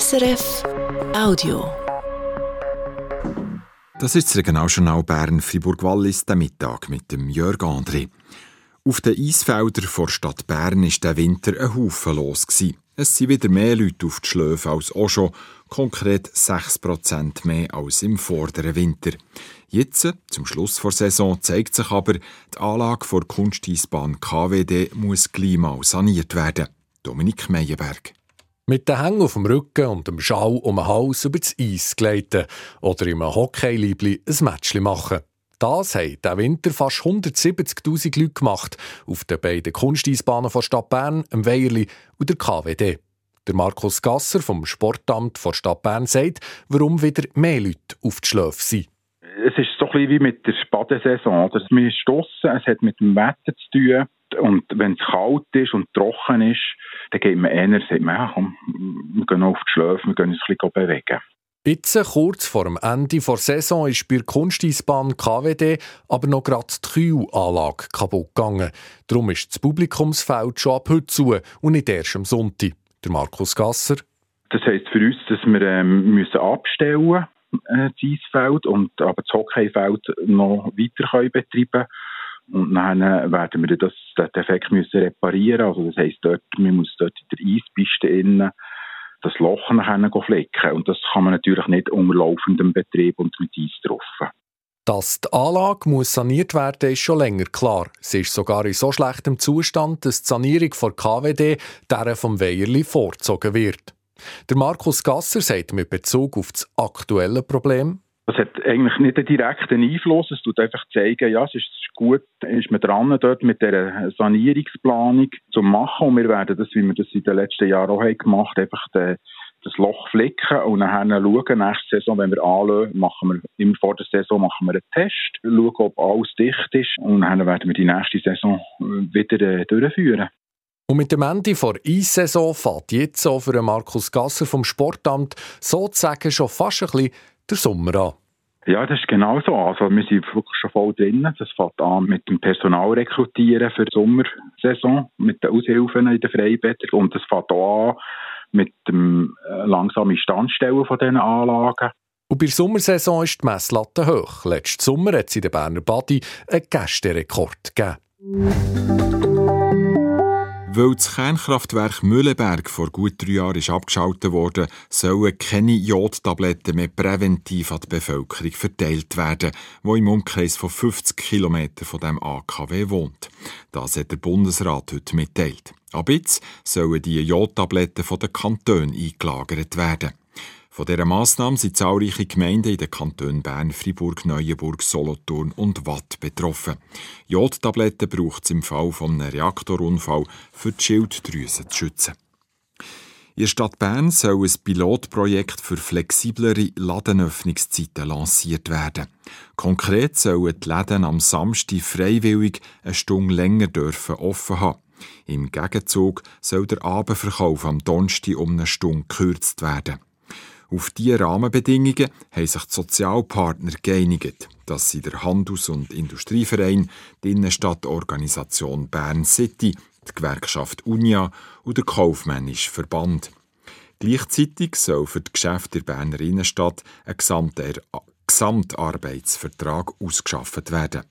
SRF Audio. Das ist das Regionaljournal Bern Fribourg-Wallis, der Mittag mit dem Jörg André. Auf den Eisfeldern vor Stadt Bern ist der Winter ein Haufen los. Es sind wieder mehr Leute auf die Schläfe als auch schon, konkret 6% mehr als im vorderen Winter. Jetzt, zum Schluss der Saison, zeigt sich aber, die Anlage der Kunsteisbahn KWD muss gleich mal saniert werden. Dominik Meyerberg. Mit den Hängen auf dem Rücken und dem Schau um den Hals über das Eis gleiten oder im Hockeyliebli ein Matchli machen. Das haben diesen Winter fast 170.000 Leute gemacht auf den beiden Kunsteisbahnen von Stadt Bern, dem Weierli und der KWD. Der Markus Gasser vom Sportamt von Stadt Bern sagt, warum wieder mehr Leute auf die Schläfe sind. Es ist so ein bisschen wie mit der Badesaison. Oder? Man ist draussen, es hat mit dem Wetter zu tun. Und wenn es kalt ist und trocken ist, dann geht man eher, sagt man, ja, komm, wir gehen auf die Schläfe, wir gehen uns ein bisschen bewegen. Jetzt, kurz vor dem Ende der Saison, ist bei der Kunsteisbahn KWD aber noch gerade die Kühlanlage kaputt gegangen. Darum ist das Publikumsfeld schon ab heute zu und nicht erst am Sonntag. Der Markus Gasser. Das heisst für uns, dass wir ähm, müssen abstellen äh, das Eisfeld und aber das Hockeyfeld noch weiter können betreiben und dann werden wir das, den Defekt müssen reparieren. Also das heisst, dort, man muss dort in der Eispiste innen das Loch nachher flicken. Und das kann man natürlich nicht unter laufendem Betrieb und mit Eis drauf. Dass die Anlage muss saniert werden ist schon länger klar. Sie ist sogar in so schlechtem Zustand, dass die Sanierung von KWD der vom Weierli vorgezogen wird. Der Markus Gasser sagt mit Bezug auf das aktuelle Problem, das hat eigentlich nicht einen direkten Einfluss. Es tut einfach zeigen, ja, es ist gut, ist man dran dort mit der Sanierungsplanung zu machen. Und wir werden das, wie wir das in den letzten Jahren auch haben gemacht, einfach den, das Loch flicken und dann schauen, nächste Saison, wenn wir anlösen, machen wir, immer vor der Saison machen wir einen Test, schauen, ob alles dicht ist und dann werden wir die nächste Saison wieder äh, durchführen. Und mit dem Ende der Eissaison fährt jetzt auch für Markus Gasser vom Sportamt sozusagen schon fast ein bisschen der Sommer an. Ja, das ist genau so. Also wir sind wirklich schon voll drin. Das fängt an mit dem Personalrekrutieren für die Sommersaison, mit den Aushilfen in den Freibädern. Und das fängt auch an mit dem äh, langsamen Standstellen von diesen Anlagen. Und bei der Sommersaison ist die Messlatte hoch. Letzten Sommer hat es in der Berner Badi einen Gästerekord gegeben. Weil das Kernkraftwerk Mühleberg vor gut drei Jahren abgeschaltet wurde, sollen keine Jodtabletten mehr präventiv an die Bevölkerung verteilt werden, die im Umkreis von 50 Kilometern von dem AKW wohnt. Das hat der Bundesrat heute mitteilt. Ab jetzt sollen die Jodtabletten von den Kantonen eingelagert werden. Von dieser Massnahme sind zahlreiche Gemeinden in den Kantonen Bern, Fribourg, Neuenburg, Solothurn und Watt betroffen. Jodtabletten braucht es im Fall von einem Reaktorunfall für die Schilddrüse zu schützen. In der Stadt Bern soll ein Pilotprojekt für flexiblere Ladenöffnungszeiten lanciert werden. Konkret sollen die Läden am Samstag freiwillig eine Stunde länger dürfen offen haben. Im Gegenzug soll der Abendverkauf am Donnerstag um eine Stunde gekürzt werden. Auf diese Rahmenbedingungen haben sich die Sozialpartner geeinigt, dass sie der Handels- und Industrieverein, die Innenstadtorganisation Bern City, die Gewerkschaft Unia und der Kaufmännische Verband. Gleichzeitig soll für die Geschäfte der Berner Innenstadt ein Gesamtarbeitsvertrag ausgeschafft werden.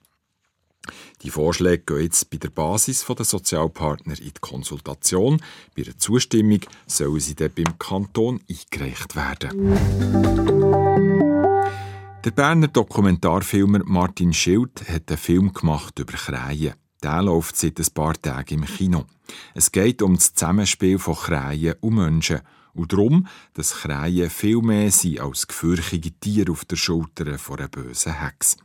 Die Vorschläge gehen jetzt bei der Basis der Sozialpartner in die Konsultation. Bei der Zustimmung sollen sie dann beim Kanton eingereicht werden. Der Berner Dokumentarfilmer Martin Schild hat einen Film gemacht über Krähen. Der läuft seit ein paar Tagen im Kino. Es geht um das Zusammenspiel von Krähen und Menschen und darum, dass Krähen viel mehr sind als gefürchtige Tiere auf der Schulter von einer bösen Hex.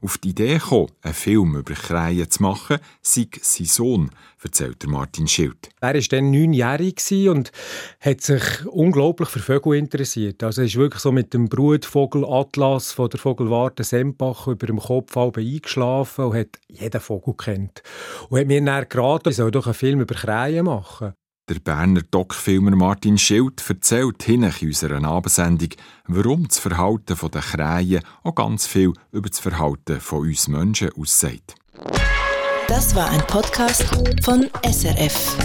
Auf die Idee gekommen, einen Film über Krähen zu machen, sei sein Sohn, erzählt Martin Schild. Er war dann neunjährig und hat sich unglaublich für Vögel interessiert. Also er ist wirklich so mit dem Brutvogel Atlas von der Vogelwarte Sempach über dem Kopf eingeschlafen und hat jeden Vogel kennt. Und hat mir dann geraten, ich soll doch einen Film über Krähen machen. Der Berner Doc-Filmer Martin Schild erzählt in unserer Abendsendung, warum das Verhalten der Krähen auch ganz viel über das Verhalten von uns Menschen aussagt. Das war ein Podcast von SRF.